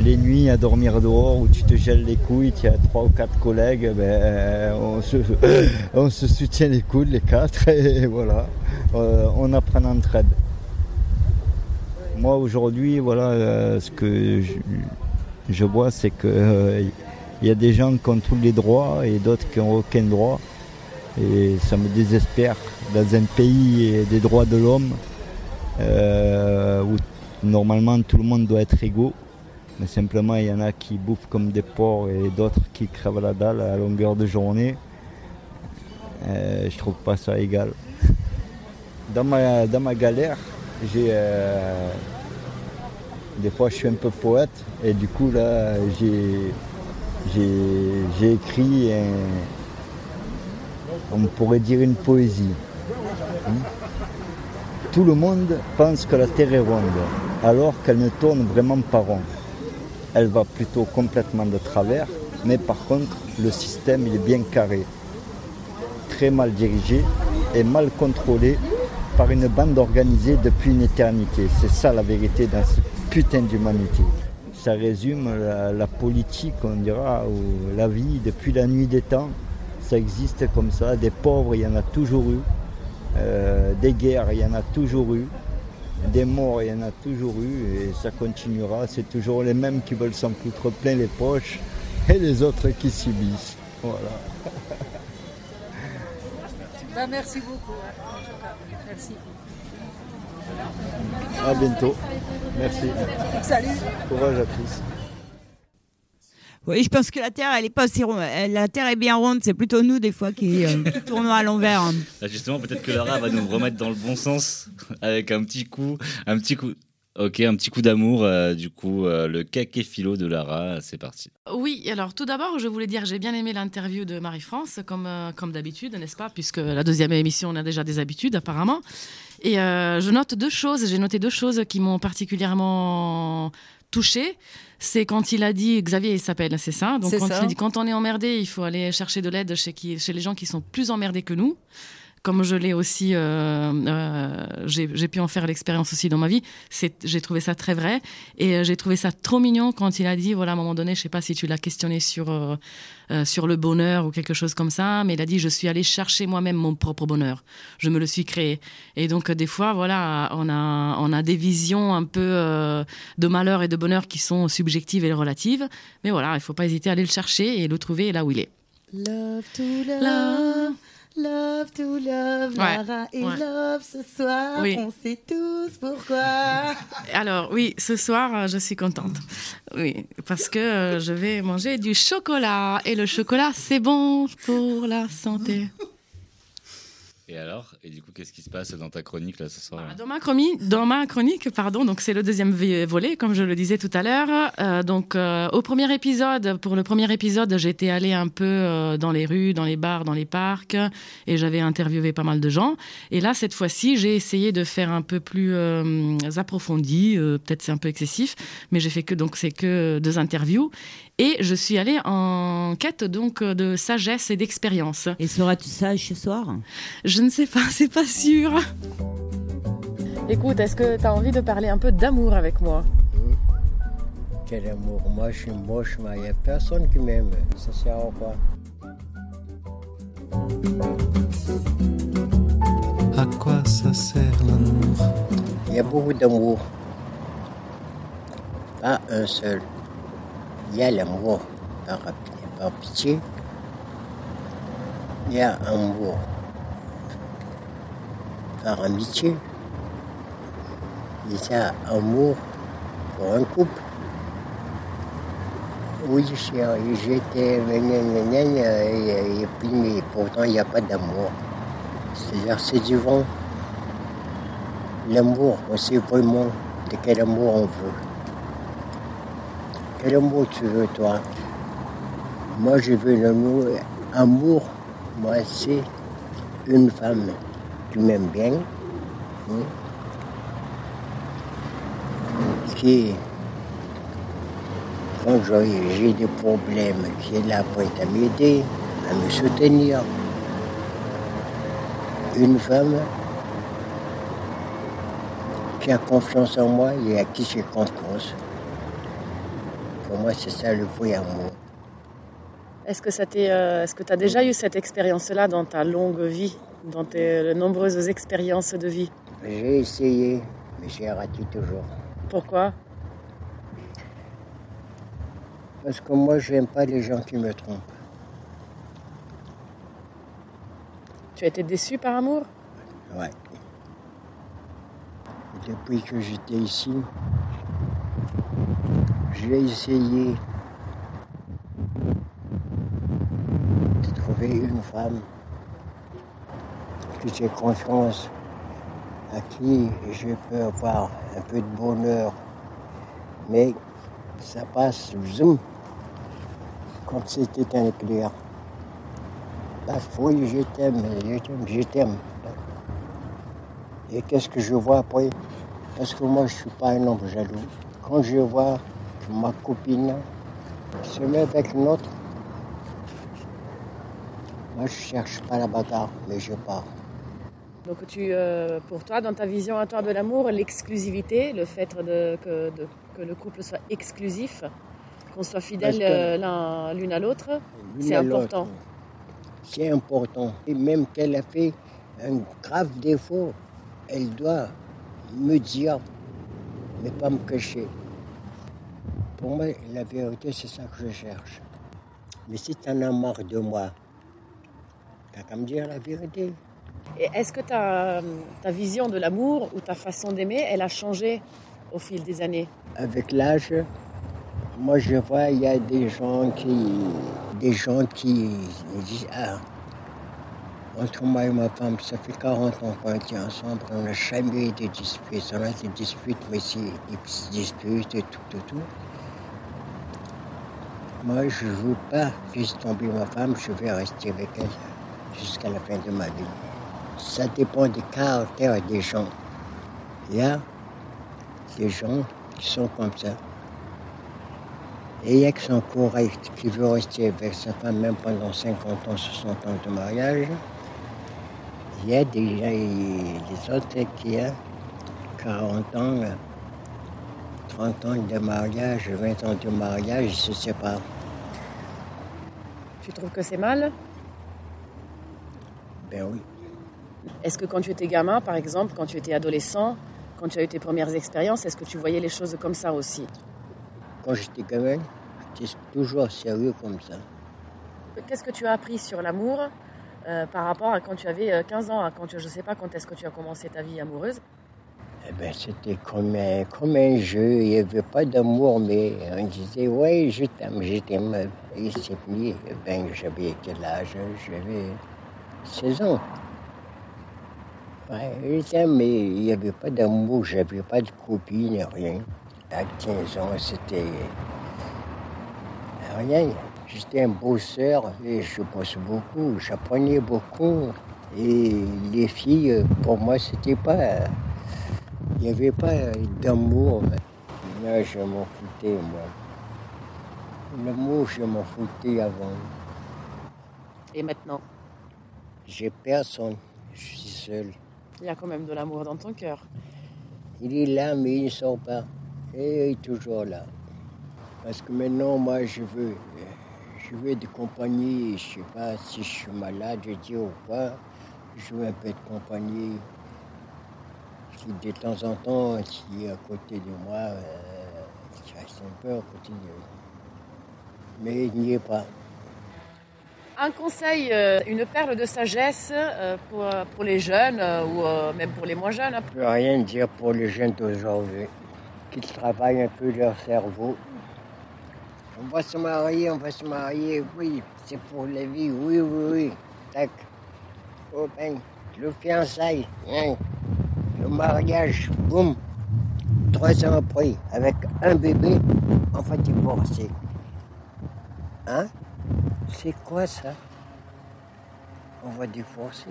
Les nuits à dormir dehors où tu te gèles les couilles, tu as trois ou quatre collègues, ben, on, se, soutient les coudes, les quatre, et voilà. Euh, on apprend d'entraide. Moi aujourd'hui, voilà, euh, ce que je, vois, c'est que euh, il y a des gens qui ont tous les droits et d'autres qui n'ont aucun droit. Et ça me désespère dans un pays des droits de l'homme où normalement tout le monde doit être égaux. Mais simplement, il y en a qui bouffent comme des porcs et d'autres qui crèvent la dalle à longueur de journée. Euh, je trouve pas ça égal. Dans ma, dans ma galère, j'ai euh, des fois je suis un peu poète et du coup là j'ai écrit un- on pourrait dire une poésie. Hein. Tout le monde pense que la Terre est ronde alors qu'elle ne tourne vraiment pas rond. Elle va plutôt complètement de travers, mais par contre le système est bien carré, très mal dirigé et mal contrôlé par une bande organisée depuis une éternité. C'est ça la vérité dans cette putain d'humanité. Ça résume la, la politique, on dira, ou la vie depuis la nuit des temps. Ça existe comme ça. Des pauvres, il y en a toujours eu. Euh, des guerres, il y en a toujours eu. Des morts, il y en a toujours eu. Et ça continuera. C'est toujours les mêmes qui veulent s'en foutre plein les poches et les autres qui subissent. Voilà. Ben, merci beaucoup. Merci. À bientôt. Merci. Salut. Courage à tous. Oui, je pense que la Terre, elle est pas si ronde. Elle- La Terre est bien ronde, c'est plutôt nous des fois qui, euh, qui tournons à l'envers. Ah, Justement, peut-être que Lara va nous remettre dans le bon sens avec un petit coup, un petit coup. Ok, un petit coup d'amour. euh, du coup, euh, le caquet philo de Lara, c'est parti. Oui, alors tout d'abord, je voulais dire, j'ai bien aimé l'interview de Marie-France, comme, euh, comme d'habitude, n'est-ce pas Puisque la deuxième émission, on a déjà des habitudes, apparemment. Et euh, je note deux choses, j'ai noté deux choses qui m'ont particulièrement touchée. C'est quand il a dit, Xavier il s'appelle, c'est ça? Donc quand ça. il a dit, quand on est emmerdé, il faut aller chercher de l'aide chez, qui, chez les gens qui sont plus emmerdés que nous. Comme je l'ai aussi, euh, euh, j'ai pu en faire l'expérience aussi dans ma vie. J'ai trouvé ça très vrai et euh, j'ai trouvé ça trop mignon quand il a dit, voilà, à un moment donné, je sais pas si tu l'as questionné sur sur le bonheur ou quelque chose comme ça, mais il a dit, je suis allé chercher moi-même mon propre bonheur. Je me le suis créé. Et donc des fois, voilà, on a on a des visions un peu euh, de malheur et de bonheur qui sont subjectives et relatives, mais voilà, il faut pas hésiter à aller le chercher et le trouver là où il est. Love to love, love to love, Ouais, Lara et ouais. love ce soir, Oui. on sait tous pourquoi. Alors oui, ce soir, euh, je suis contente. Oui, parce que euh, je vais manger du chocolat. Et le chocolat, c'est bon pour la santé. Et alors? Et du coup, qu'est-ce qui se passe dans ta chronique là ce soir? Dans ma, chronique, dans ma chronique, pardon, donc c'est le deuxième volet, comme je le disais tout à l'heure. Euh, donc euh, au premier épisode, pour le premier épisode, j'étais allée un peu euh, dans les rues, dans les bars, dans les parcs, et j'avais interviewé pas mal de gens. Et là, cette fois-ci, j'ai essayé de faire un peu plus approfondi. Peut-être c'est un peu excessif, mais j'ai fait que donc c'est que deux interviews. Et je suis allée en quête donc de sagesse et d'expérience. Et seras-tu sage ce soir? Je ne sais pas, c'est pas sûr. Écoute, est-ce que tu as envie de parler un peu d'amour avec moi? Quel amour? Moi, je suis moche, mais il n'y a personne qui m'aime. Ça sert à quoi? À quoi ça sert l'amour? Il y a beaucoup d'amour. Pas un seul. Il y a l'amour par, pitié. Il y a amour par amitié. Et ça, amour pour un couple. Oui, j'étais et, et puis, pourtant, il n'y a pas d'amour. C'est-à-dire, c'est du vent. L'amour, on sait vraiment de quel amour on veut. Quel amour tu veux, toi Moi, je veux l'amour. Amour, moi, c'est une femme qui m'aime bien, hein, qui, quand j'ai des problèmes, qui est là prête à m'aider, à me soutenir. Une femme qui a confiance en moi et à qui j'ai confiance. Pour moi, c'est ça le vrai amour. Est-ce que ça t'est, euh, est-ce que tu as déjà eu cette expérience-là dans ta longue vie, dans tes nombreuses expériences de vie? J'ai essayé, mais j'ai raté toujours. Pourquoi? Parce que moi, j'aime pas les gens qui me trompent. Tu as été déçu par amour? Ouais. Depuis que j'étais ici, j'ai essayé de trouver une femme que j'ai confiance, à qui je peux avoir un peu de bonheur. Mais ça passe zoom, comme c'était un éclair. La folie, je t'aime, je t'aime, je t'aime. Et qu'est-ce que je vois après? Parce que moi, je ne suis pas un homme jaloux. Quand je vois ma copine se met avec une autre, moi, je cherche pas la bagarre, mais je pars. Donc tu, euh, pour toi, dans ta vision à toi de l'amour, l'exclusivité, le fait de, que, de- que le couple soit exclusif, qu'on soit fidèle euh, l'un- l'une à l'autre, c'est l'autre. important. C'est important. Et même qu'elle a fait un grave défaut, elle doit me dire, mais pas me cacher. Pour moi, la vérité, c'est ça que je cherche. Mais si tu en as marre de moi, t'as qu'à me dire la vérité. Et est-ce que ta, ta vision de l'amour ou ta façon d'aimer, elle a changé au fil des années? Avec l'âge, moi je vois, il y a des gens qui, des gens qui disent, ah, entre moi et ma femme, ça fait 40 ans qu'on est ensemble, on n'a jamais eu de disputes. On a des disputes, mais c'est des petites disputes et tout, tout, tout. Moi, je ne veux pas laisser tomber ma femme, je vais rester avec elle jusqu'à la fin de ma vie. Ça dépend du caractère des gens. Il y a des gens qui sont comme ça. Et il y a qui sont corrects, qui veulent rester avec sa femme même pendant 50 ans, 60 ans de mariage. Il y a des, des autres qui ont 40 ans, 30 ans de mariage, 20 ans de mariage, ils se séparent. Tu trouves que c'est mal Ben oui. Est-ce que quand tu étais gamin, par exemple, quand tu étais adolescent, quand tu as eu tes premières expériences, est-ce que tu voyais les choses comme ça aussi Quand j'étais gamin, j'étais toujours sérieux comme ça. Qu'est-ce que tu as appris sur l'amour euh, par rapport à quand tu avais euh, 15 ans, à quand tu, je ne sais pas quand est-ce que tu as commencé ta vie amoureuse Eh ben, c'était comme un, comme un jeu. Il n'y avait pas d'amour, mais on disait, ouais, je t'aime, je t'aime. Et c'est fini. Eh Ben, j'avais quel âge? J'avais 16 ans. Ouais, je mais il n'y avait pas d'amour, j'avais pas de copine, rien. À 15 ans, c'était rien. J'étais un bosseur et je bosse beaucoup, j'apprenais beaucoup. Et les filles, pour moi, c'était pas. Il n'y avait pas d'amour. Là, je m'en foutais, moi. L'amour, je m'en foutais avant. Et maintenant? J'ai personne, je suis seul. Il y a quand même de l'amour dans ton cœur. Il est là, mais il ne sort pas. Et il est toujours là. Parce que maintenant, moi, je veux, je veux de compagnie. Je ne sais pas si je suis malade, je dis ou pas. Je veux un peu de compagnie. De temps en temps, qui est à côté de moi, euh, qui reste un peu à côté de. Mais il n'y est pas. Un conseil, euh, une perle de sagesse euh, pour, pour les jeunes euh, ou même pour les moins jeunes. Je peux rien dire pour les jeunes d'aujourd'hui, qu'ils travaillent un peu leur cerveau. On va se marier, on va se marier, oui, c'est pour la vie, oui, oui, oui. Tac. Oh ben, le fiançailles, hein. Le mariage, boum. Trois ans après, avec un bébé, on va divorcer. Hein? C'est quoi ça? On va divorcer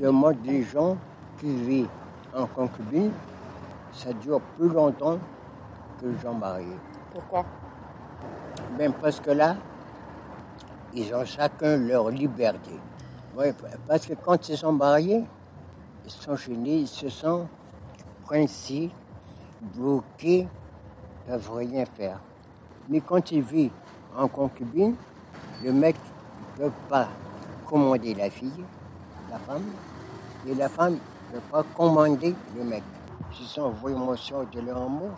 Le mode des gens qui vivent en concubine, ça dure plus longtemps que les gens mariés. Pourquoi? Même parce que là, ils ont chacun leur liberté. Oui, parce que quand ils sont mariés, sont gênés, ils se sentent coincés, bloqués, ils ne peuvent rien faire. Mais quand ils vivent en concubine, le mec ne peut pas commander la fille, la femme, et la femme ne peut pas commander le mec. Ils sont vraiment sûrs de leur amour.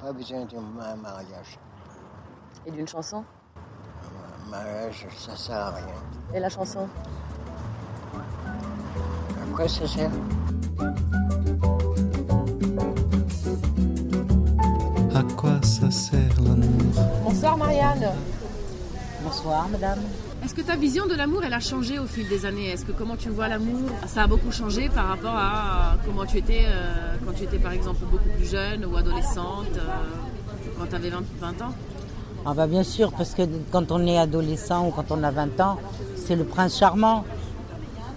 Pas besoin ma- mariage. Et d'une chanson? Un mariage, ça sert à rien. Et la chanson? À quoi ça sert À quoi ça sert l'amour Bonsoir Marianne. Bonsoir madame. Est-ce que ta vision de l'amour, elle a changé au fil des années? Est-ce que comment tu vois l'amour, ça a beaucoup changé par rapport à comment tu étais euh, quand tu étais par exemple beaucoup plus jeune ou adolescente, euh, quand tu avais 20, 20 ans? Ah bah bien sûr, parce que quand on est adolescent ou quand on a 20 ans, c'est le prince charmant.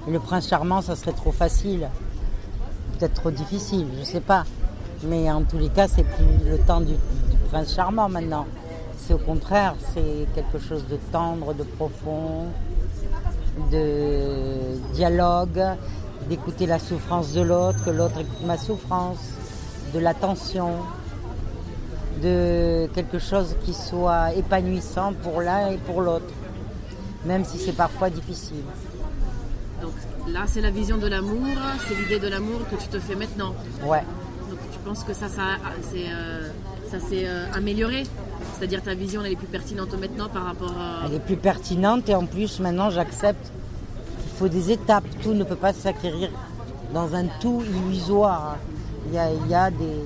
Le prince charmant, ça serait trop facile. Peut-être trop difficile, je sais pas. Mais en tous les cas, c'est plus le temps du, du prince charmant maintenant. C'est au contraire, c'est quelque chose de tendre, de profond, de dialogue, d'écouter la souffrance de l'autre, que l'autre écoute ma souffrance, de l'attention, de quelque chose qui soit épanouissant pour l'un et pour l'autre, même si c'est parfois difficile. Donc là, c'est la vision de l'amour, c'est l'idée de l'amour que tu te fais maintenant. Ouais. Donc tu penses que ça, ça, c'est, euh, ça s'est euh, amélioré? C'est-à-dire ta vision, elle est plus pertinente maintenant par rapport à... Elle est plus pertinente et en plus maintenant j'accepte qu'il faut des étapes. Tout ne peut pas s'acquérir dans un tout illusoire. Il y a, il y a des,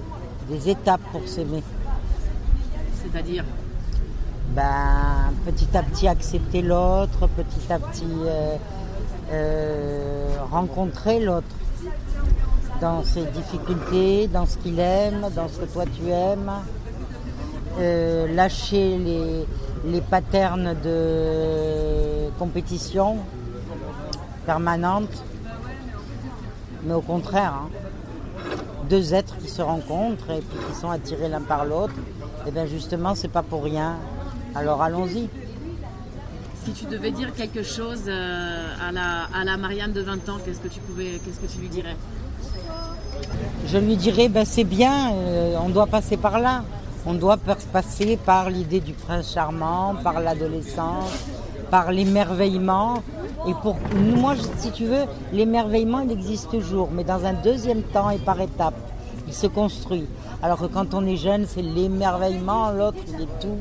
des étapes pour s'aimer. C'est-à-dire? Ben, petit à petit accepter l'autre, petit à petit euh, euh, rencontrer l'autre dans ses difficultés, dans ce qu'il aime, dans ce que toi tu aimes. Euh, lâcher les, les patterns de compétition permanente, mais au contraire, hein, deux êtres qui se rencontrent et qui sont attirés l'un par l'autre, et bien justement c'est pas pour rien. Alors allons-y. Si tu devais dire quelque chose euh, à, la, Marianne de 20 ans, qu'est-ce que tu lui dirais? Je lui dirais, ben c'est bien, euh, on doit passer par là. On doit passer par l'idée du prince charmant, par l'adolescence, par l'émerveillement. Et pour moi, si tu veux, l'émerveillement, il existe toujours, mais dans un deuxième temps et par étapes. Il se construit. Alors que quand on est jeune, c'est l'émerveillement, l'autre, il est tout.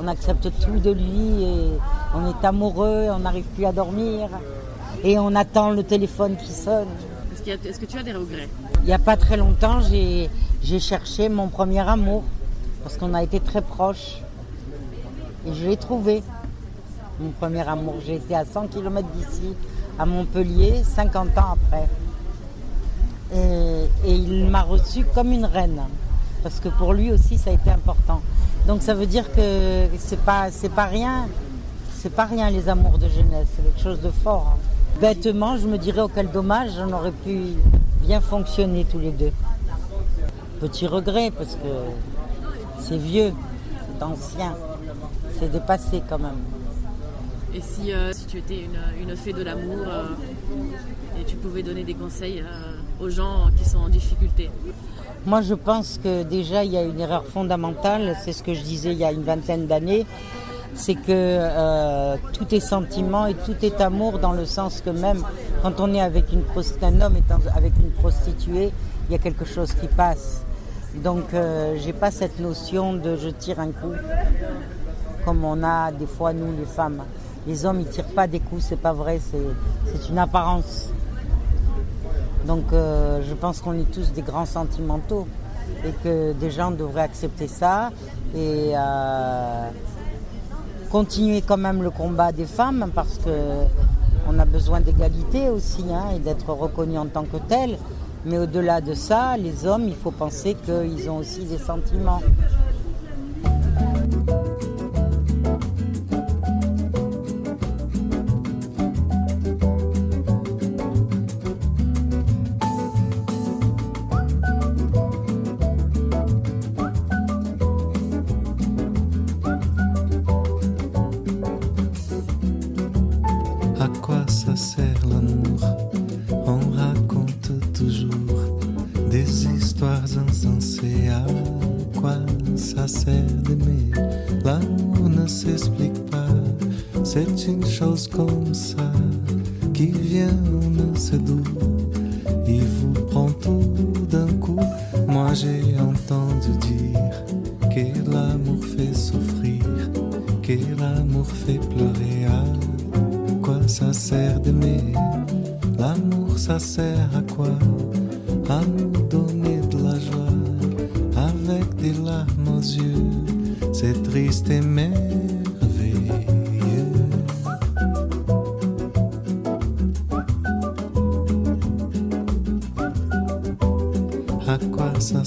On accepte tout de lui et on est amoureux, on n'arrive plus à dormir. Et on attend le téléphone qui sonne. Est-ce, a- que tu as des regrets? Il n'y a pas très longtemps, j'ai j'ai cherché mon premier amour parce qu'on a été très proches. Et je l'ai trouvé, mon premier amour. J'ai été à 100 km d'ici, à Montpellier, 50 ans après. Et, et il m'a reçue comme une reine parce que pour lui aussi, ça a été important. Donc ça veut dire que c'est pas c'est pas rien, c'est pas rien les amours de jeunesse, c'est quelque chose de fort. hein. Bêtement, je me dirais oh quel dommage, on aurait pu bien fonctionner tous les deux. Petit regret parce que c'est vieux, c'est ancien, c'est dépassé quand même. Et si, euh, si tu étais une, une fée de l'amour euh, et tu pouvais donner des conseils euh, aux gens qui sont en difficulté? Moi, je pense que déjà, il y a une erreur fondamentale, c'est ce que je disais il y a une vingtaine d'années, c'est que euh, tout est sentiment et tout est amour dans le sens que même quand on est avec une un homme étant avec une prostituée, il y a quelque chose qui passe. Donc, euh, j'ai pas cette notion de je tire un coup comme on a des fois nous les femmes. Les hommes ils tirent pas des coups, c'est pas vrai, c'est une apparence. Donc euh, je pense qu'on est tous des grands sentimentaux et que des gens devraient accepter ça et euh, continuer quand même le combat des femmes parce que on a besoin d'égalité aussi hein, et d'être reconnu en tant que tel. Mais au-delà de ça, les hommes, il faut penser qu'ils ont aussi des sentiments. À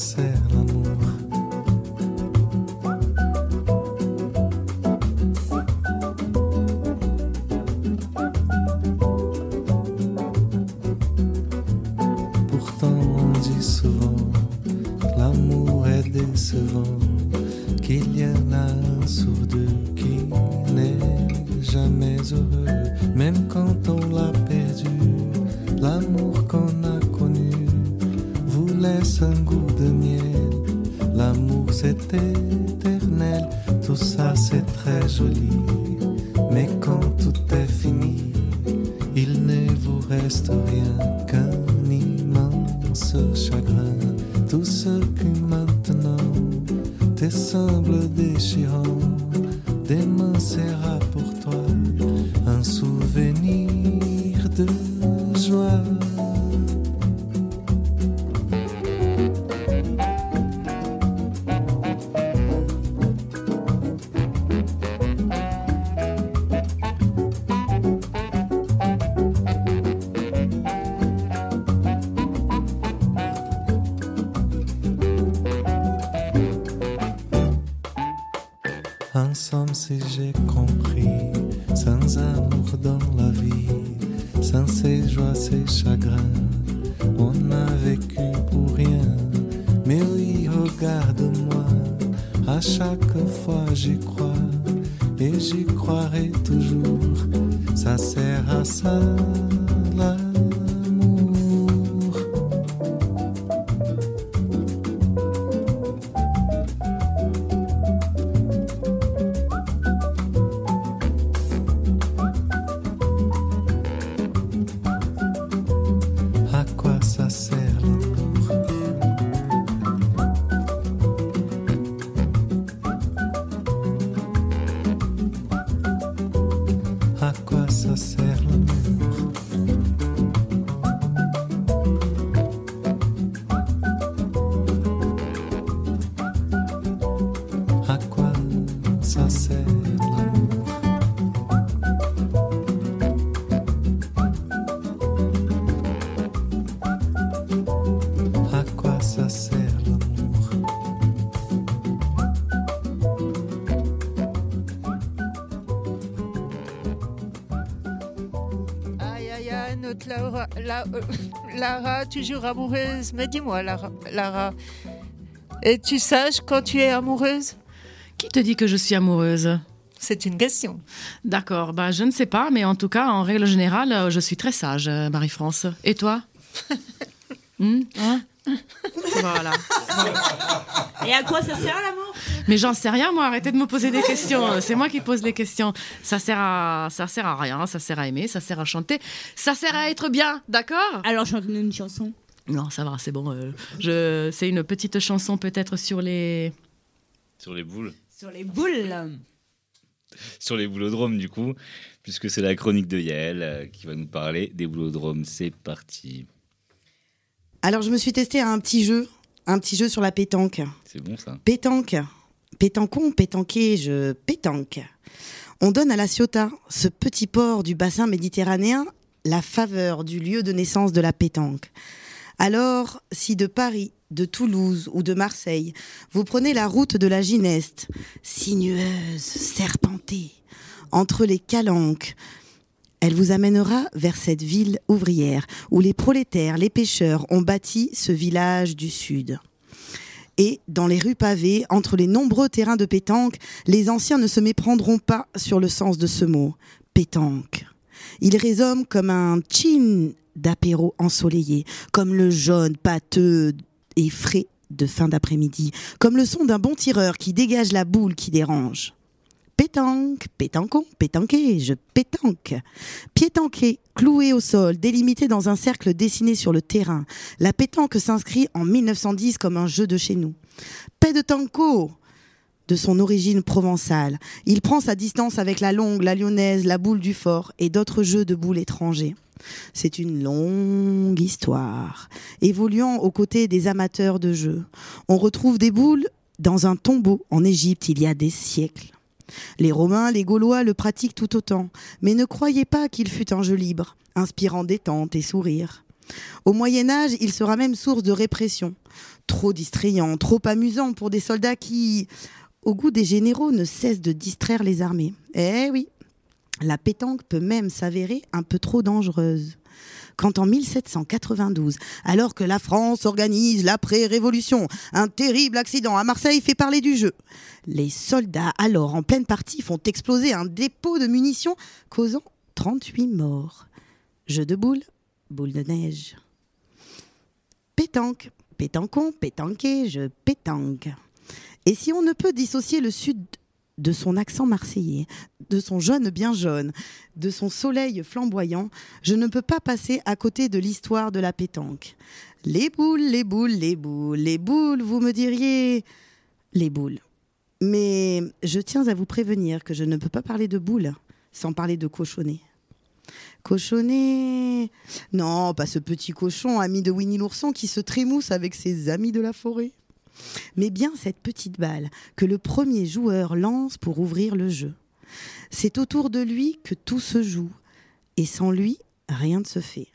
j'ai compris, sans amour dans la vie, sans ses joies, ses chagrins, on a vécu pour rien. Mais oui, regarde-moi, à chaque fois j'y crois, et j'y croirai toujours. Ça sert à ça, toujours amoureuse? Mais dis-moi, Lara, Lara, es-tu sage quand tu es amoureuse? Qui te dit que je suis amoureuse? C'est une question. D'accord, bah, je ne sais pas, mais en tout cas, en règle générale, euh, je suis très sage, euh, Marie-France. Et toi? Hmm, hein? Voilà. Et à quoi ça sert l'amour? Mais j'en sais rien, moi. Arrêtez de me poser des questions. C'est moi qui pose les questions. Ça sert à, ça sert à rien. Ça sert à aimer. Ça sert à chanter. Ça sert à être bien. D'accord? Alors chante-nous une chanson. Non, ça va, c'est bon. euh, je, c'est une petite chanson peut-être sur les. Sur les boules. Sur les boules. sur les boulodromes du coup, puisque c'est la chronique de Yael euh, qui va nous parler des boulodromes. C'est parti. Alors, je me suis testé à un petit jeu, un petit jeu sur la pétanque. C'est bon ça. Pétanque. Pétancon, pétanqué, je pétanque. On donne à la Ciotat, ce petit port du bassin méditerranéen, la faveur du lieu de naissance de la pétanque. Alors, si de Paris, de Toulouse ou de Marseille, vous prenez la route de la Gineste, sinueuse, serpentée, entre les calanques, elle vous amènera vers cette ville ouvrière où les prolétaires, les pêcheurs ont bâti ce village du Sud. Et dans les rues pavées, entre les nombreux terrains de pétanque, les anciens ne se méprendront pas sur le sens de ce mot, pétanque. Il résonne comme un chin d'apéro ensoleillé, comme le jaune pâteux et frais de fin d'après-midi, comme le son d'un bon tireur qui dégage la boule qui dérange. Pétanque, pétancon, pétanqué, je pétanque. Piétanqué, cloué au sol, délimité dans un cercle dessiné sur le terrain. La pétanque s'inscrit en 1910 comme un jeu de chez nous. Paix de tanko, de son origine provençale. Il prend sa distance avec la longue, la lyonnaise, la boule du fort et d'autres jeux de boules étrangers. C'est une longue histoire, évoluant aux côtés des amateurs de jeux. On retrouve des boules dans un tombeau en Égypte il y a des siècles. Les Romains, les Gaulois le pratiquent tout autant, mais ne croyez pas qu'il fût un jeu libre, inspirant détente et sourire. Au Moyen Âge, il sera même source de répression. Trop distrayant, trop amusant pour des soldats qui, au goût des généraux, ne cessent de distraire les armées. Eh oui, la pétanque peut même s'avérer un peu trop dangereuse. Quand en 1792, alors que la France organise l'après-révolution, un terrible accident à Marseille fait parler du jeu. Les soldats, alors en pleine partie, font exploser un dépôt de munitions, causant 38 morts. Jeu de boules, boule de neige. Pétanque, pétancon, pétanqué, je pétanque. Et si on ne peut dissocier le sud de son accent marseillais, de son jaune bien jaune, de son soleil flamboyant, je ne peux pas passer à côté de l'histoire de la pétanque. Les boules, les boules, les boules, les boules, vous me diriez les boules. Mais je tiens à vous prévenir que je ne peux pas parler de boules sans parler de cochonnet. Cochonnet Non, pas ce petit cochon, ami de Winnie l'ourson, qui se trémousse avec ses amis de la forêt mais bien cette petite balle que le premier joueur lance pour ouvrir le jeu. C'est autour de lui que tout se joue, et sans lui, rien ne se fait.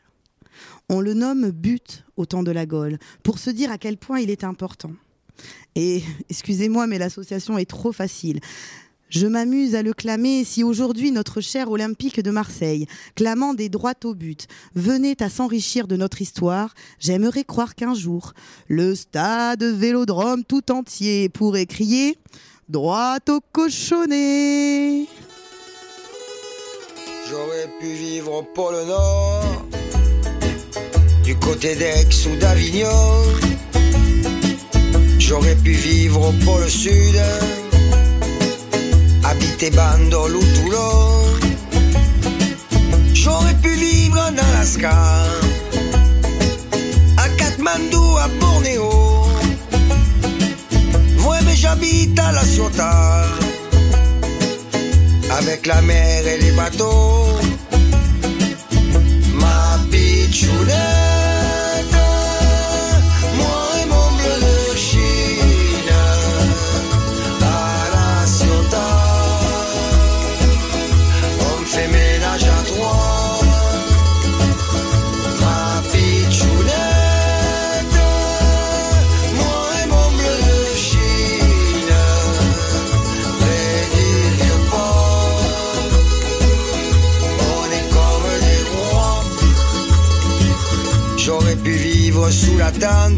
On le nomme but au temps de la Gaule, pour se dire à quel point il est important. Et excusez-moi, mais l'association est trop facile. Je m'amuse à le clamer si aujourd'hui notre cher Olympique de Marseille, clamant des droits au but, venait à s'enrichir de notre histoire, j'aimerais croire qu'un jour, le stade Vélodrome tout entier pourrait crier Droit au cochonnet J'aurais pu vivre au pôle Nord, du côté d'Aix ou d'Avignon. J'aurais pu vivre au pôle Sud habiter Bandol ou. J'aurais pu vivre en Alaska, à Katmandou, à Bornéo. Ouais, mais j'habite à La Ciotat, avec la mer et les bateaux. Ma pitchounette, Dans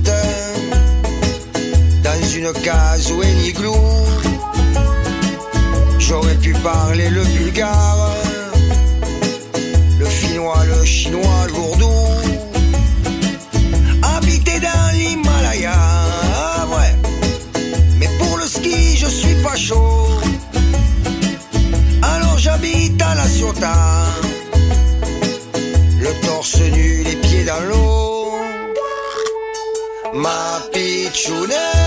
une case ou un igloo J'aurais pu parler le bulgare, le finnois, le chinois, le gourdou. Habiter dans l'Himalaya, ah ouais. Mais pour le ski, je suis pas chaud. Alors j'habite à la Ciotat, le torse nu, les pieds dans l'eau. Ma pitchounette,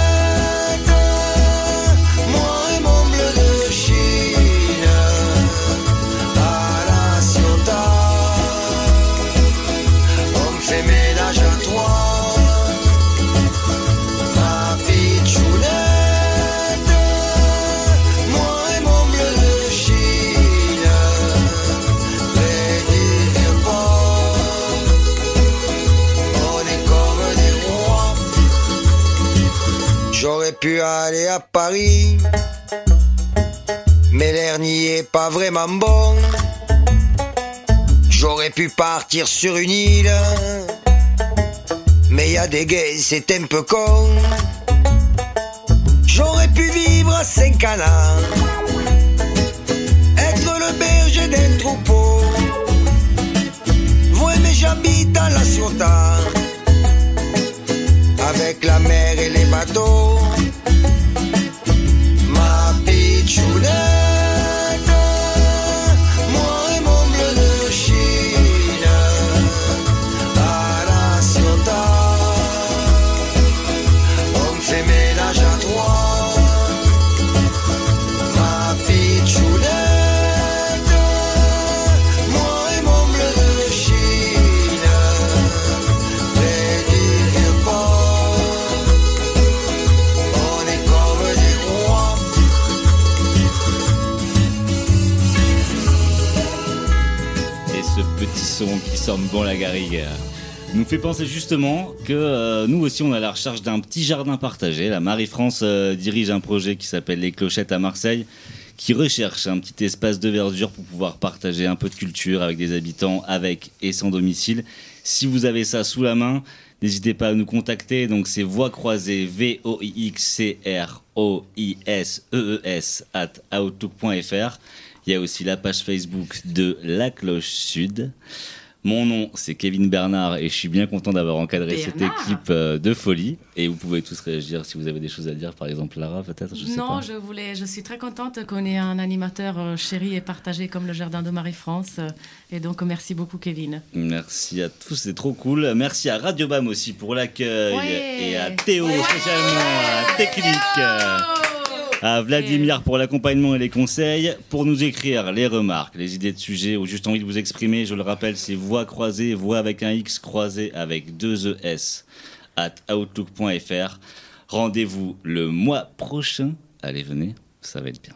pu aller à Paris, mais l'air n'y est pas vraiment bon. J'aurais pu partir sur une île, mais y a des gays, c'est un peu con. J'aurais pu vivre à Saint-Canard, être le berger d'un troupeau. Ouais, mais j'habite à la Ciotat, avec la mer et les bateaux. Pitchounette, Petit son qui sent bon la garrigue euh, nous fait penser justement que euh, nous aussi on est à la recherche d'un petit jardin partagé. La Marie-France euh, dirige un projet qui s'appelle Les Clochettes à Marseille qui recherche un petit espace de verdure pour pouvoir partager un peu de culture avec des habitants avec et sans domicile. Si vous avez ça sous la main, n'hésitez pas à nous contacter. Donc c'est voix croisée V O I X C R O I S E E S at outlook.fr. Il y a aussi la page Facebook de La Cloche Sud. Mon nom, c'est Kevin Bernard et je suis bien content d'avoir encadré cette équipe euh, de folie. Et vous pouvez tous réagir si vous avez des choses à dire, par exemple Lara peut-être, non, pas. je voulais, je suis très contente qu'on ait un animateur euh, chéri et partagé comme le jardin de Marie-France. euh, Et donc, merci beaucoup, Kevin. Merci à tous, c'est trop cool. Merci à Radio Bam aussi pour l'accueil Ouais. et à Théo spécialement à la technique. À Vladimir pour l'accompagnement et les conseils. Pour nous écrire les remarques, les idées de sujets ou juste envie de vous exprimer, je le rappelle, c'est voix croisée, voix avec un X croisé avec deux ES at outlook.fr. Rendez-vous le mois prochain. Allez, venez, ça va être bien.